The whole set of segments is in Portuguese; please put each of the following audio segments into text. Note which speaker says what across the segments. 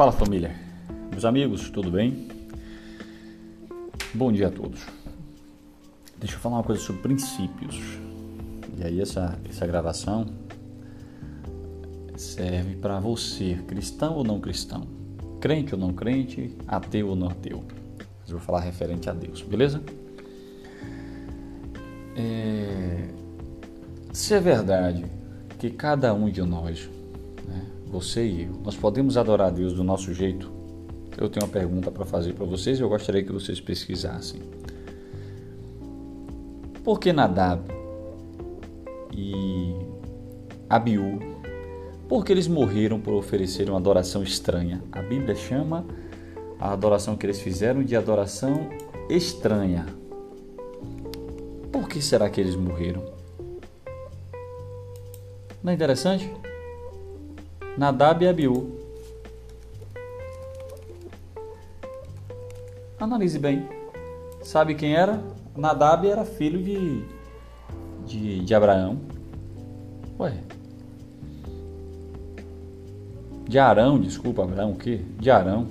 Speaker 1: Fala família, meus amigos, tudo bem? Bom dia a todos. Deixa eu falar uma coisa sobre princípios. E aí essa, essa gravação serve para você, cristão ou não cristão, crente ou não crente, ateu ou não ateu. Mas eu vou falar referente a Deus, beleza? É... Se é verdade que cada um de nós você e eu, nós podemos adorar a Deus do nosso jeito? Eu tenho uma pergunta para fazer para vocês e eu gostaria que vocês pesquisassem. Por que Nadab e Abiú, por que eles morreram por oferecer uma adoração estranha? A Bíblia chama a adoração que eles fizeram de adoração estranha. Por que será que eles morreram? Não é interessante? Nadab e Abiú. Analise bem. Sabe quem era? Nadab era filho de, de, de Abraão. Ué. De Arão, desculpa, Abraão o quê? De Arão.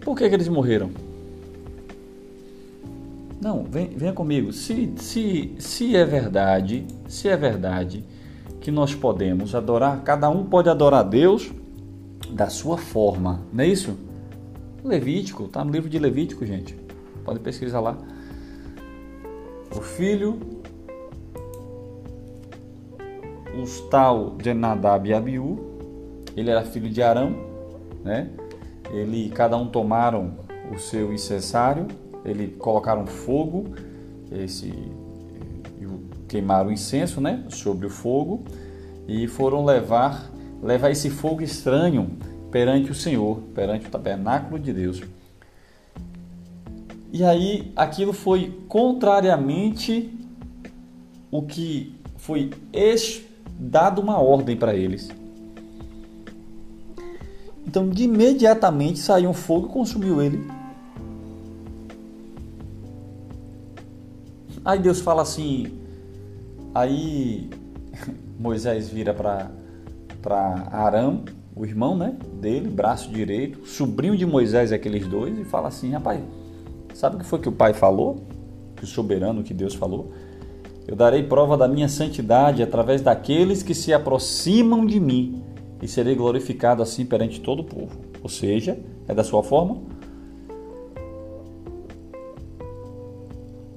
Speaker 1: Por que, que eles morreram? Não, vem, venha comigo. Se, se, se é verdade, se é verdade que nós podemos adorar, cada um pode adorar a Deus da sua forma, não é isso? Levítico, está no livro de Levítico, gente. Pode pesquisar lá. O filho, os tal de Nadab e Abiú, ele era filho de Arão, né? Ele, cada um tomaram o seu incensário, ele colocaram fogo, esse queimaram incenso, né, sobre o fogo e foram levar levar esse fogo estranho perante o Senhor, perante o tabernáculo de Deus. E aí aquilo foi contrariamente o que foi dado uma ordem para eles. Então, de imediatamente saiu um fogo e consumiu ele. Aí Deus fala assim: Aí Moisés vira para Arão, o irmão né, dele, braço direito, sobrinho de Moisés, aqueles dois, e fala assim: rapaz, sabe o que foi que o pai falou? Que o soberano, que Deus falou? Eu darei prova da minha santidade através daqueles que se aproximam de mim, e serei glorificado assim perante todo o povo. Ou seja, é da sua forma?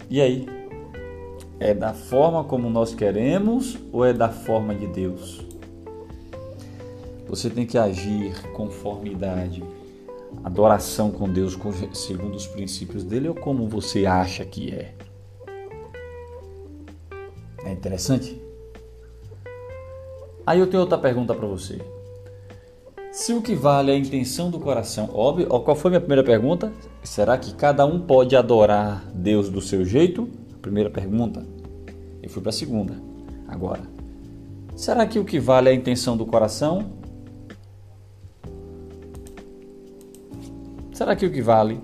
Speaker 1: E aí? É da forma como nós queremos ou é da forma de Deus? Você tem que agir conformidade, adoração com Deus segundo os princípios dele ou como você acha que é. É interessante? Aí eu tenho outra pergunta para você. Se o que vale é a intenção do coração, óbvio, qual foi a minha primeira pergunta? Será que cada um pode adorar Deus do seu jeito? Primeira pergunta. Eu fui para a segunda. Agora, será que o que vale é a intenção do coração? Será que o que vale?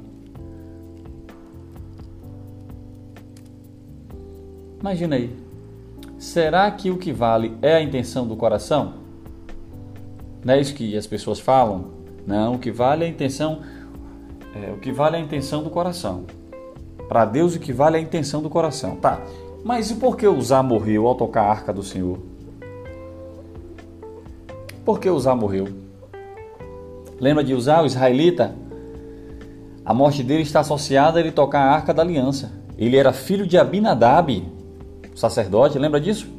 Speaker 1: Imagina aí. Será que o que vale é a intenção do coração? Não é isso que as pessoas falam? Não, o que vale é a intenção. É, o que vale é a intenção do coração. Para Deus, o que vale é a intenção do coração. Tá. Mas e por que Uzá morreu ao tocar a arca do Senhor? Por que Uzá morreu? Lembra de Uzá, o israelita? A morte dele está associada a ele tocar a arca da aliança. Ele era filho de Abinadab, sacerdote, lembra disso?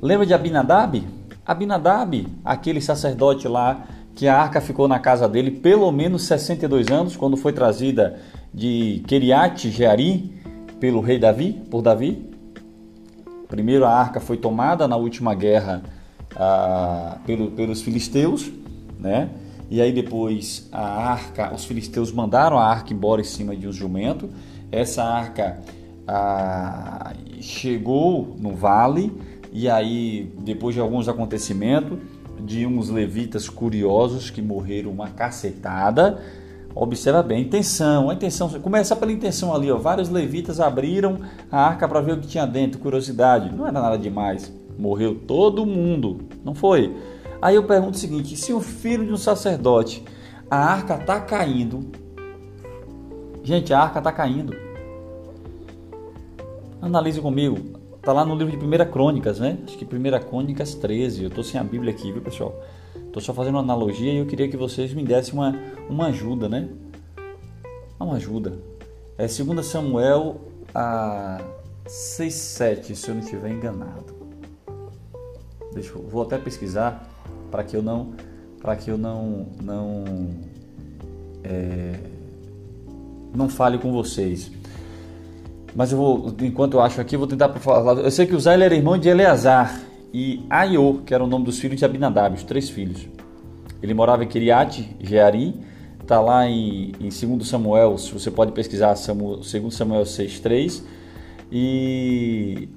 Speaker 1: Lembra de Abinadab? Abinadab, aquele sacerdote lá que a arca ficou na casa dele pelo menos 62 anos, quando foi trazida de Keriat Jeari pelo rei Davi, por Davi. Primeiro a arca foi tomada na última guerra ah, pelo, pelos filisteus, né? E aí depois a arca, os filisteus mandaram a arca embora em cima de um jumento. Essa arca ah, chegou no vale e aí depois de alguns acontecimentos de uns levitas curiosos que morreram uma cacetada. Observa bem, intenção, a intenção, começa pela intenção ali, ó. Vários levitas abriram a arca para ver o que tinha dentro, curiosidade. Não era nada demais. Morreu todo mundo. Não foi? Aí eu pergunto o seguinte: se o filho de um sacerdote, a arca está caindo. Gente, a arca está caindo. Analise comigo. Está lá no livro de 1 Crônicas, né? Acho que 1 Crônicas 13. Eu estou sem a Bíblia aqui, viu, pessoal? Estou só fazendo uma analogia e eu queria que vocês me dessem uma, uma ajuda, né? Uma ajuda. É 2 Samuel a 6, 7, se eu não estiver enganado. Deixa eu, vou até pesquisar para que eu não para que eu não não é, não fale com vocês. Mas eu vou, enquanto eu acho aqui, vou tentar falar. Eu sei que Zé era irmão de Eleazar e Aiô, que era o nome dos filhos de Abinadab, os três filhos. Ele morava em Kiriat, Jeari, está lá em, em 2 Samuel, se você pode pesquisar, 2 Samuel 6,3, e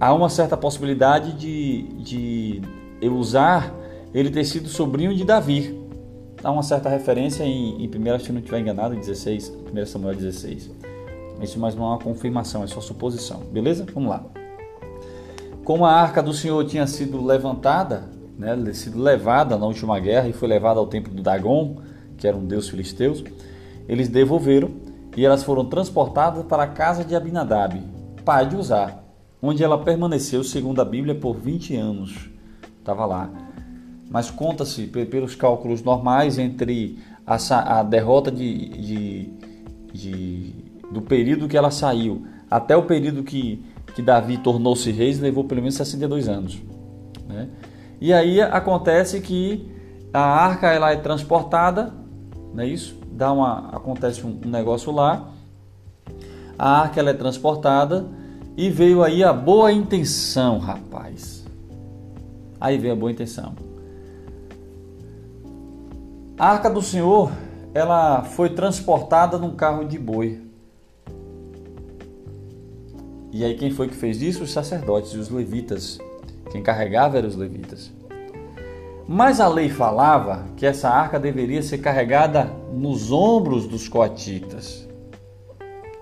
Speaker 1: há uma certa possibilidade de, de eu usar ele ter sido sobrinho de Davi. Há uma certa referência em, em 1, se não estiver enganado, em 16, 1 Samuel 16. Isso mais não é uma confirmação, é só suposição. Beleza? Vamos lá. Como a arca do Senhor tinha sido levantada, né, sido levada na última guerra e foi levada ao templo do Dagon, que era um deus filisteus, eles devolveram e elas foram transportadas para a casa de Abinadab, pai de Uzá, onde ela permaneceu, segundo a Bíblia, por 20 anos. Estava lá. Mas conta-se, pelos cálculos normais, entre a, a derrota de, de, de, do período que ela saiu até o período que, que Davi tornou-se rei, levou pelo menos 62 anos. Né? E aí acontece que a arca ela é transportada, não é isso? Dá uma, acontece um negócio lá, a arca ela é transportada e veio aí a boa intenção, rapaz. Aí veio a boa intenção. A arca do Senhor, ela foi transportada num carro de boi. E aí quem foi que fez isso? Os sacerdotes e os levitas. Quem carregava eram os levitas. Mas a lei falava que essa arca deveria ser carregada nos ombros dos coatitas.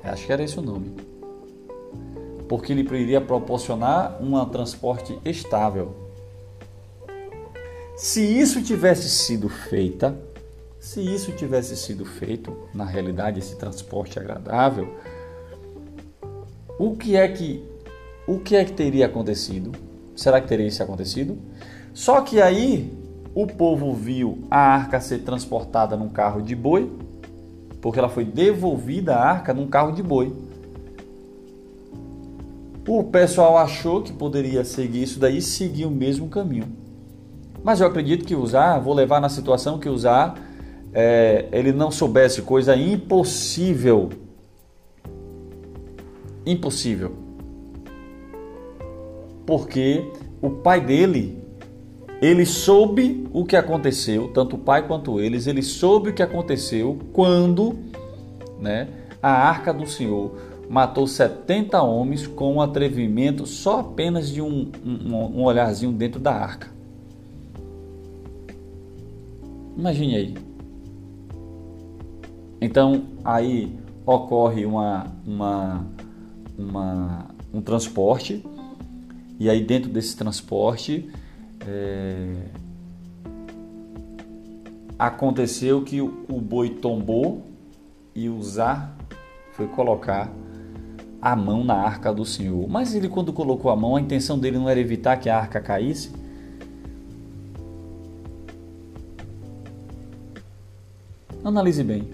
Speaker 1: Acho que era esse o nome porque ele iria proporcionar um transporte estável. Se isso tivesse sido feita, se isso tivesse sido feito, na realidade esse transporte agradável, o que é que o que é que teria acontecido? Será que teria isso acontecido? Só que aí o povo viu a arca ser transportada num carro de boi, porque ela foi devolvida a arca num carro de boi. O pessoal achou que poderia seguir isso daí seguir o mesmo caminho. Mas eu acredito que usar, vou levar na situação que usar, é, ele não soubesse coisa impossível. Impossível. Porque o pai dele, ele soube o que aconteceu, tanto o pai quanto eles, ele soube o que aconteceu quando né, a arca do Senhor matou 70 homens com um atrevimento só apenas de um, um, um olharzinho dentro da arca. Imagine aí. Então aí ocorre uma, uma, uma, um transporte e aí dentro desse transporte é, aconteceu que o, o boi tombou e o Zá foi colocar a mão na arca do Senhor. Mas ele, quando colocou a mão, a intenção dele não era evitar que a arca caísse? Analise bem.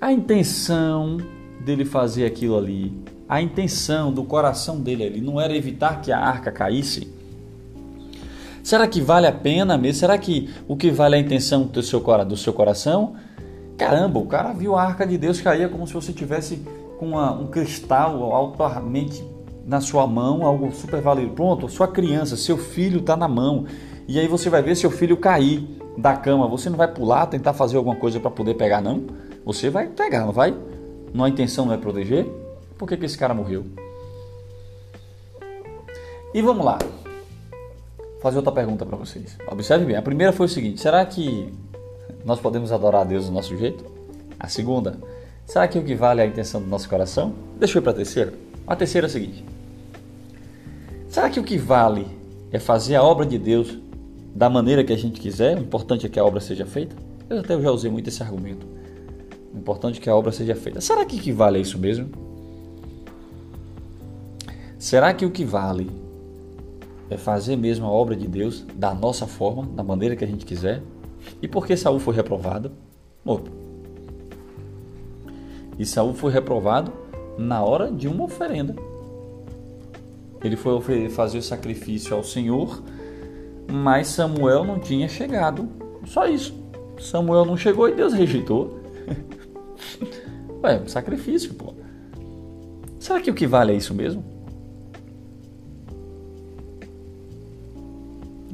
Speaker 1: A intenção dele fazer aquilo ali, a intenção do coração dele ali, não era evitar que a arca caísse? Será que vale a pena mesmo? Será que o que vale é a intenção do seu, do seu coração? Caramba, o cara viu a arca de Deus cair como se você tivesse com uma, um cristal altamente na sua mão, algo super valioso. Pronto, sua criança, seu filho está na mão. E aí você vai ver seu filho cair da cama. Você não vai pular, tentar fazer alguma coisa para poder pegar, não. Você vai pegar, não vai? Não a intenção não é proteger? Por que, que esse cara morreu? E vamos lá. Fazer outra pergunta para vocês. Observe bem. A primeira foi o seguinte: será que nós podemos adorar a Deus do nosso jeito? A segunda, Será que o que vale é a intenção do nosso coração? Deixa eu ir para a terceira. A terceira é a seguinte: Será que o que vale é fazer a obra de Deus da maneira que a gente quiser? O importante é que a obra seja feita? Eu até já usei muito esse argumento. O importante é que a obra seja feita. Será que o que vale é isso mesmo? Será que o que vale é fazer mesmo a obra de Deus da nossa forma, da maneira que a gente quiser? E por que Saul foi reprovado? Morto. E Saul foi reprovado na hora de uma oferenda. Ele foi fazer o sacrifício ao Senhor, mas Samuel não tinha chegado. Só isso. Samuel não chegou e Deus rejeitou. Ué, sacrifício, pô. Será que o que vale é isso mesmo?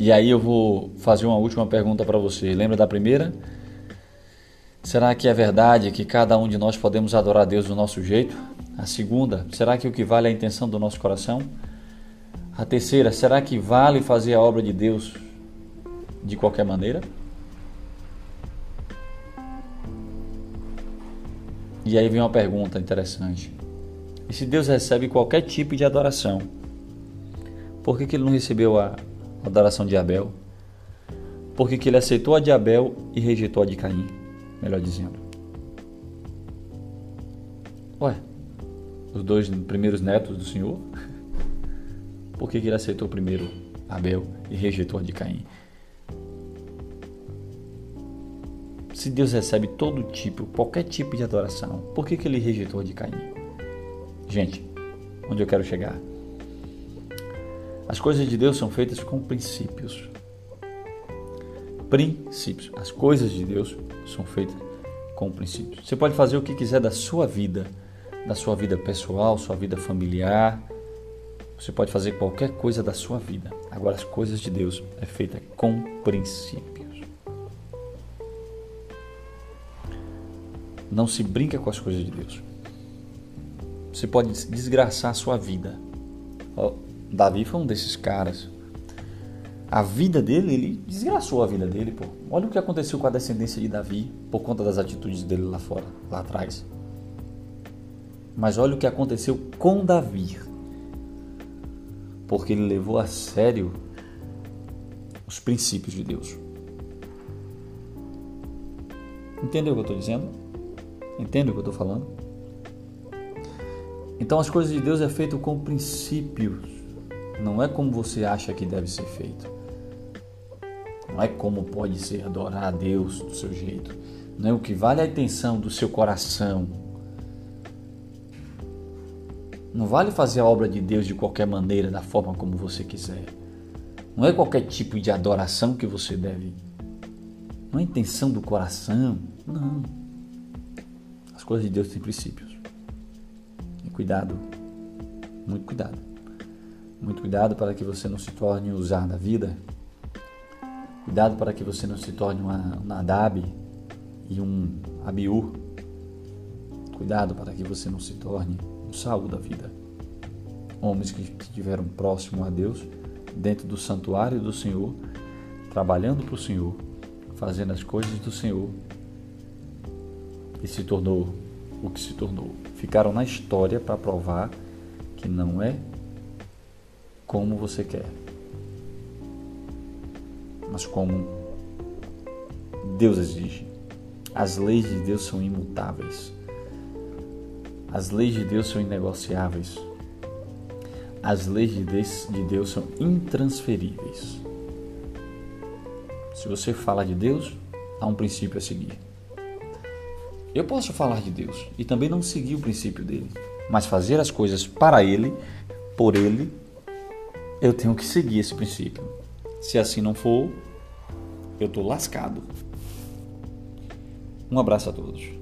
Speaker 1: E aí eu vou fazer uma última pergunta para você. Lembra da primeira? Será que é verdade que cada um de nós podemos adorar a Deus do nosso jeito? A segunda, será que o que vale é a intenção do nosso coração? A terceira, será que vale fazer a obra de Deus de qualquer maneira? E aí vem uma pergunta interessante. E se Deus recebe qualquer tipo de adoração, por que, que ele não recebeu a adoração de Abel? Por que, que ele aceitou a de Abel e rejeitou a de Caim? Melhor dizendo. Ué, os dois primeiros netos do Senhor? Por que, que ele aceitou primeiro Abel e rejeitou a de Caim? Se Deus recebe todo tipo, qualquer tipo de adoração, por que, que ele rejeitou a de Caim? Gente, onde eu quero chegar? As coisas de Deus são feitas com princípios. Princípios. As coisas de Deus são feitas com princípios. Você pode fazer o que quiser da sua vida, da sua vida pessoal, sua vida familiar, você pode fazer qualquer coisa da sua vida. Agora, as coisas de Deus é feita com princípios. Não se brinca com as coisas de Deus. Você pode desgraçar a sua vida. Davi foi um desses caras. A vida dele, ele desgraçou a vida dele, pô. Olha o que aconteceu com a descendência de Davi por conta das atitudes dele lá fora, lá atrás. Mas olha o que aconteceu com Davi porque ele levou a sério os princípios de Deus. Entendeu o que eu estou dizendo? Entende o que eu estou falando? Então as coisas de Deus é feito com princípios, não é como você acha que deve ser feito. Não é como pode ser adorar a Deus do seu jeito. Não é o que vale a intenção do seu coração não vale fazer a obra de Deus de qualquer maneira, da forma como você quiser. Não é qualquer tipo de adoração que você deve. Não é intenção do coração. Não. As coisas de Deus têm princípios. E cuidado. Muito cuidado. Muito cuidado para que você não se torne usar da vida. Cuidado para que você não se torne uma, um Nadab e um Abiú. Cuidado para que você não se torne Saul da vida. Homens que estiveram próximo a Deus, dentro do santuário do Senhor, trabalhando para o Senhor, fazendo as coisas do Senhor, e se tornou o que se tornou. Ficaram na história para provar que não é como você quer, mas como Deus exige. As leis de Deus são imutáveis. As leis de Deus são inegociáveis. As leis de Deus são intransferíveis. Se você fala de Deus, há um princípio a seguir. Eu posso falar de Deus e também não seguir o princípio dele, mas fazer as coisas para ele, por ele, eu tenho que seguir esse princípio. Se assim não for, eu estou lascado. Um abraço a todos.